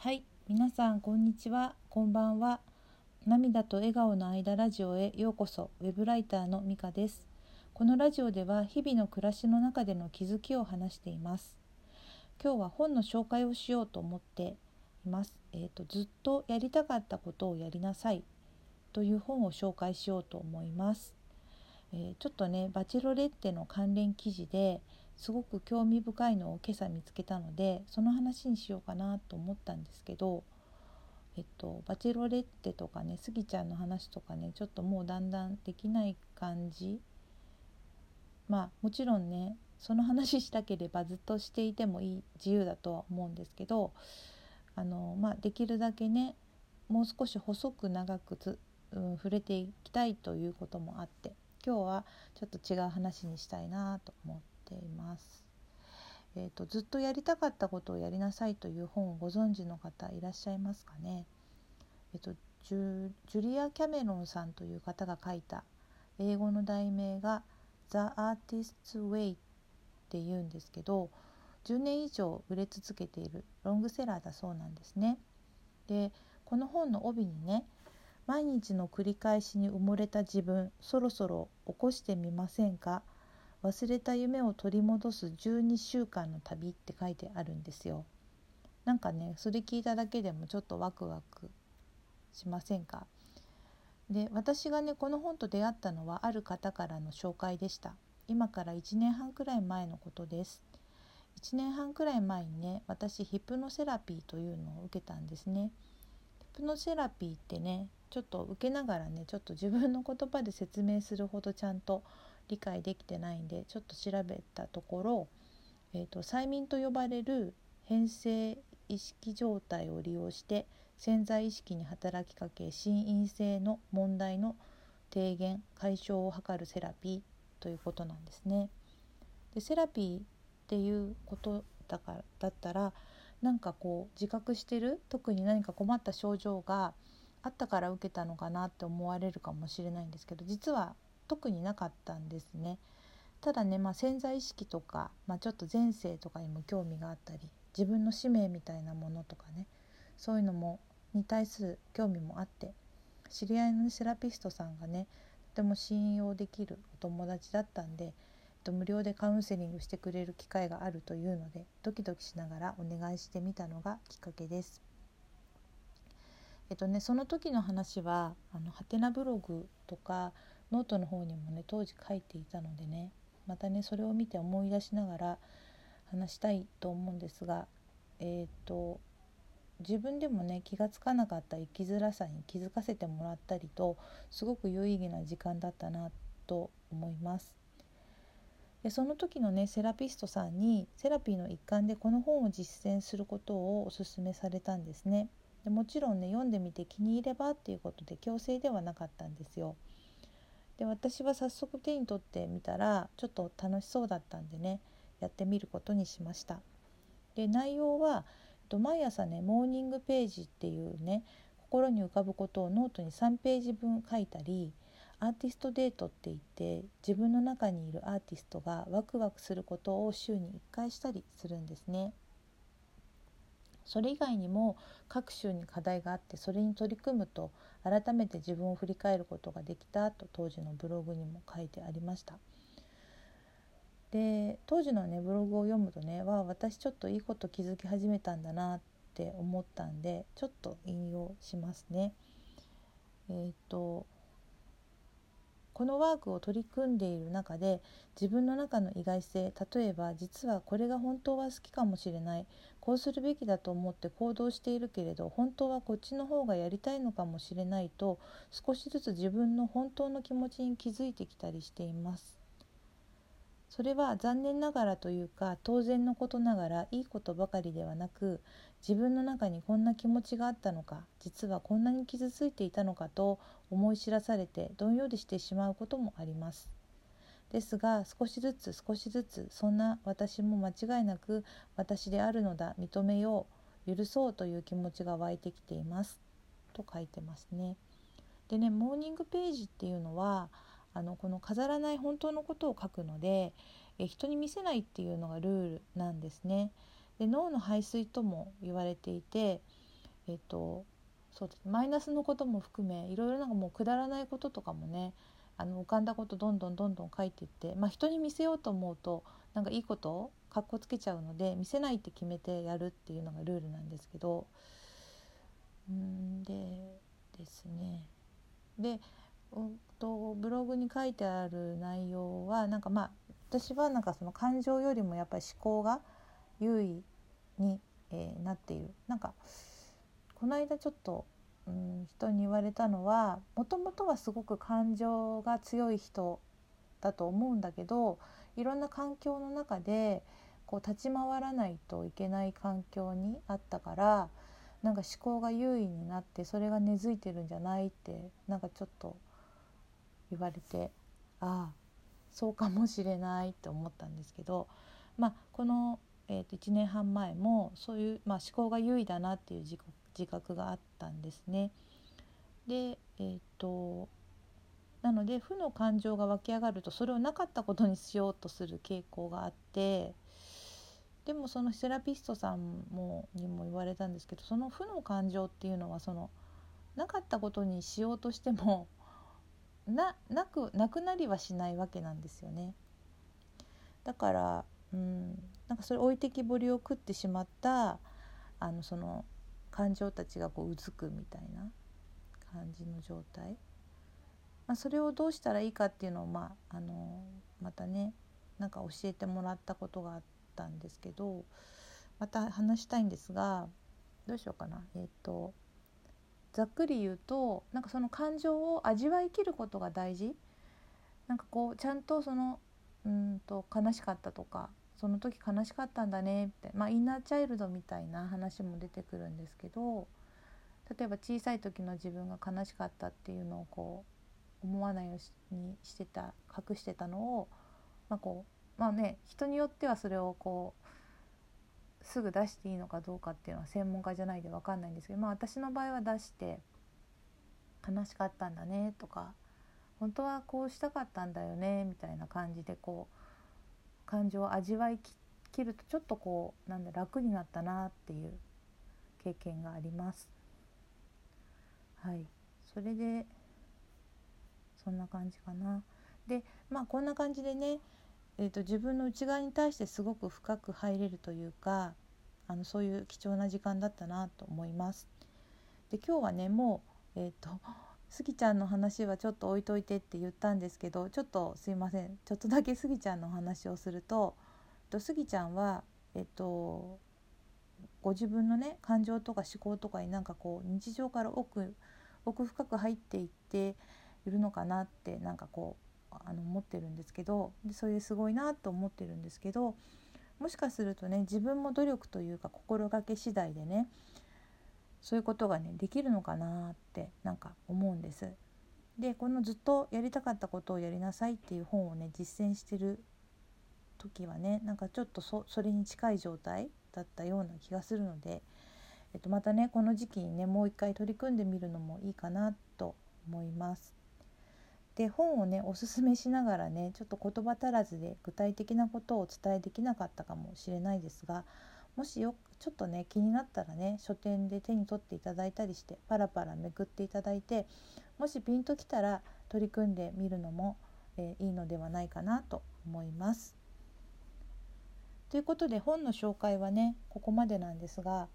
はい、皆さんこんにちは、こんばんは。涙と笑顔の間ラジオへようこそ。ウェブライターのみかです。このラジオでは日々の暮らしの中での気づきを話しています。今日は本の紹介をしようと思っています。えっ、とずっとやりたかったことをやりなさいという本を紹介しようと思います。えーちょっとねバチェロレッテの関連記事ですごく興味深いのを今朝見つけたのでその話にしようかなと思ったんですけど、えっと、バチェロレッテとかねスギちゃんの話とかねちょっともうだんだんできない感じ。まあもちろんねその話したければずっとしていてもいい自由だとは思うんですけどあの、まあ、できるだけねもう少し細く長くつ、うん、触れていきたいということもあって今日はちょっと違う話にしたいなと思ってています。えーと、ずっとやりたかったことをやりなさいという本をご存知の方いらっしゃいますかね？えーと、ジュジュリア・キャメロンさんという方が書いた英語の題名が「The Artist's Way」っていうんですけど10年以上売れ続けているロングセラーだそうなんですね。でこの本の帯にね毎日の繰り返しに埋もれた自分そろそろ起こしてみませんか？忘れた夢を取り戻す12週間の旅って書いてあるんですよ。なんかねそれ聞いただけでもちょっとワクワクしませんか？で私がねこの本と出会ったのはある方からの紹介でした。今から1年半くらい前のことです。1年半くらい前にね私ヒプノセラピーというのを受けたんですね。ヒプノセラピーってねちょっと受けながらねちょっと自分の言葉で説明するほどちゃんと理解できてないんでちょっと調べたところ、えーと、催眠と呼ばれる変性意識状態を利用して潜在意識に働きかけ心因性の問題の低減解消を図るセラピーということなんですね。でセラピーっていうことだからだったらなんかこう自覚してる？特に何か困った症状があったから受けたのかなって思われるかもしれないんですけど実は特になかったんですね。ただね、まあ、潜在意識とか、まあ、ちょっと前世とかにも興味があったり自分の使命みたいなものとかねそういうのもに対する興味もあって知り合いのセラピストさんがねとても信用できるお友達だったんでえっと無料でカウンセリングしてくれる機会があるというのでドキドキしながらお願いしてみたのがきっかけです。えっとねその時の話はあのはてなブログとかノートの方にもね当時書いていたのでねまたねそれを見て思い出しながら話したいと思うんですがえっ、と自分でもね気が付かなかった生きづらさに気づかせてもらったりとすごく有意義な時間だったなと思います。でその時のねセラピストさんにセラピーの一環でこの本を実践することをお勧めされたんですね。でもちろんね読んでみて気に入ればっていうことで強制ではなかったんですよ。で私は早速手に取ってみたらちょっと楽しそうだったんでねやってみることにしましたで内容は毎朝ねモーニングページっていうね心に浮かぶことをノートに3ページ分書いたりアーティストデートって言って自分の中にいるアーティストがワクワクすることを週に1回したりするんですね。それ以外にも各週に課題があってそれに取り組むと改めて自分を振り返ることができたと当時のブログにも書いてありました。で当時のねブログを読むとねわあ私ちょっといいこと気づき始めたんだなって思ったんでちょっと引用しますね。えっ、とこのワークを取り組んでいる中で自分の中の意外性例えば実はこれが本当は好きかもしれないこうするべきだと思って行動しているけれど本当はこっちの方がやりたいのかもしれないと少しずつ自分の本当の気持ちに気づいてきたりしています。それは残念ながらというか当然のことながらいいことばかりではなく自分の中にこんな気持ちがあったのか実はこんなに傷ついていたのかと思い知らされてどんよりしてしまうこともあります。ですが少しずつ少しずつそんな私も間違いなく私であるのだ認めよう許そうという気持ちが湧いてきていますと書いてますね。でねモーニングページっていうのはあのこの飾らない本当のことを書くのでえ人に見せないっていうのがルールなんですね。で脳の排水とも言われていてえっ、とそうマイナスのことも含めいろいろなんかもうくだらないこととかもねあの浮かんだことどんどんどんどん書いていって、まあ、人に見せようと思うとなんかいいことをかっこつけちゃうので見せないって決めてやるっていうのがルールなんですけどうんでですね。でとブログに書いてある内容はなんかまあ私はなんかその感情よりもやっぱり思考が優位に、えー、なっている。なんかこの間ちょっとうん、人に言われたのはもともとはすごく感情が強い人だと思うんだけどいろんな環境の中でこう立ち回らないといけない環境にあったからなんか思考が優位になってそれが根付いてるんじゃないってなんかちょっと言われてああそうかもしれないって思ったんですけど、まあ、この、えー、と1年半前もそういう、まあ、思考が優位だなっていう自自覚があったんですね。で、えーと、なので負の感情が湧き上がるとそれをなかったことにしようとする傾向があってでもそのセラピストさんもにも言われたんですけどその負の感情っていうのはそのなかったことにしようとしてもななくなくなりはしないわけなんですよね。だからうんなんかそれ置いてきぼりを食ってしまったあのその感情たちがこううずくみたいな感じの状態、まあ、それをどうしたらいいかっていうのを、まあ、あのまたねなんか教えてもらったことがあったんですけどまた話したいんですがどうしようかな。えっ、ー、とざっくり言うとなんかその感情を味わいきることが大事。なんかこうちゃんとそのうんと悲しかったとかその時悲しかったんだねってまあインナーチャイルドみたいな話も出てくるんですけど例えば小さい時の自分が悲しかったっていうのをこう思わないようにしてた隠してたのをまあこうまあね人によってはそれをこうすぐ出していいのかどうかっていうのは専門家じゃないで分かんないんですけどまあ私の場合は出して悲しかったんだねとか本当はこうしたかったんだよねみたいな感じでこう感情を味わいきるとちょっとこうなんだ楽になったなっていう経験があります。はいそれでそんな感じかな。でまあこんな感じでね、えーと、自分の内側に対してすごく深く入れるというかあのそういう貴重な時間だったなと思います。で今日はねもうえっ、ー、とスギちゃんの話はちょっと置いといてって言ったんですけどちょっとすいません。ちょっとだけスギちゃんの話をするとスギちゃんはえっとご自分のね感情とか思考とかになんかこう日常から奥奥深く入っていっているのかなってなんかこうあの思ってるんですけどでそれですごいなと思ってるんですけどもしかするとね自分も努力というか心がけ次第でねそういうことがねできるのかなってなんか思うんです。でこのずっとやりたかったことをやりなさいっていう本をね実践してる時はねなんかちょっとそれに近い状態だったような気がするので、えっと、またねこの時期にねもう一回取り組んでみるのもいいかなと思います。で本をねおすすめしながらねちょっと言葉足らずで具体的なことをお伝えできなかったかもしれないですがもしよちょっとね気になったらね書店で手に取っていただいたりしてパラパラめくっていただいてもしピンときたら取り組んでみるのも、えー、いいのではないかなと思います。ということで本の紹介はねここまでなんですが、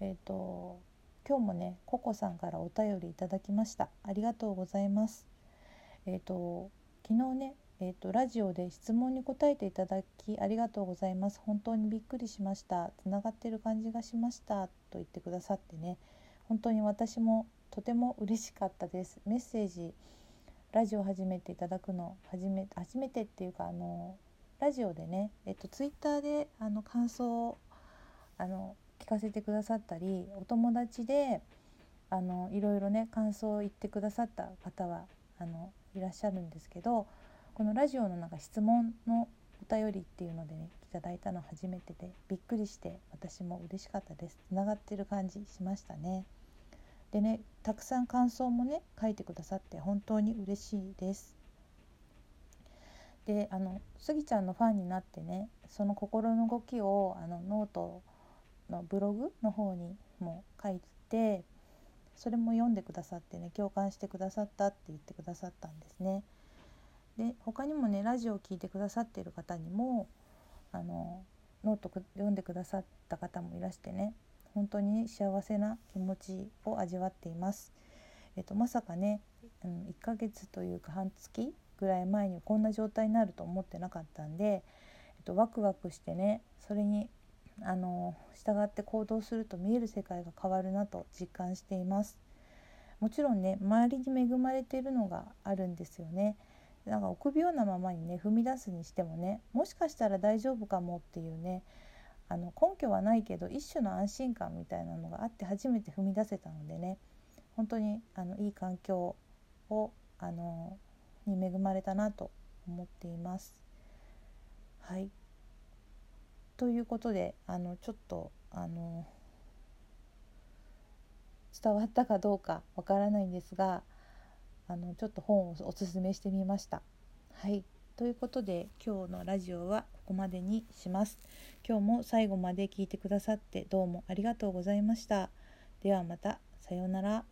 えーと、今日もねココさんからお便りいただきましたありがとうございます。えーと昨日ねえーと、ラジオで質問に答えていただきありがとうございます。本当にびっくりしました。つながってる感じがしました。と言ってくださってね。本当に私もとても嬉しかったです。メッセージラジオ始めていただくの初め初めてっていうかあのラジオでね、えっと、ツイッターであの感想をあの聞かせてくださったりお友達であのいろいろね感想を言ってくださった方はあのいらっしゃるんですけどこのラジオのなんか質問のお便りっていうのでねいただいたの初めてでびっくりして私も嬉しかったです。つながってる感じしましたね。でねたくさん感想もね書いてくださって本当に嬉しいです。であのスギちゃんのファンになってねその心の動きをあのノートのブログの方にも書いてそれも読んでくださってね共感してくださったって言ってくださったんですね。で他にもねラジオを聴いてくださっている方にもあのノート読んでくださった方もいらしてね本当に幸せな気持ちを味わっています。えっと、まさかね、うん、1ヶ月というか半月ぐらい前にこんな状態になると思ってなかったんで、えっと、ワクワクしてねそれにあの従って行動すると見える世界が変わるなと実感していますもちろんね周りに恵まれているのがあるんですよねなんか臆病なままにね踏み出すにしてもねもしかしたら大丈夫かもっていうねあの根拠はないけど一種の安心感みたいなのがあって初めて踏み出せたのでね本当にあのいい環境をあのに恵まれたなと思っています。はいということであのちょっとあの伝わったかどうかわからないんですがあのちょっと本をおすすめしてみました。はいということで今日のラジオはここまでにします。今日も最後まで聞いてくださってどうもありがとうございました。ではまたさようなら。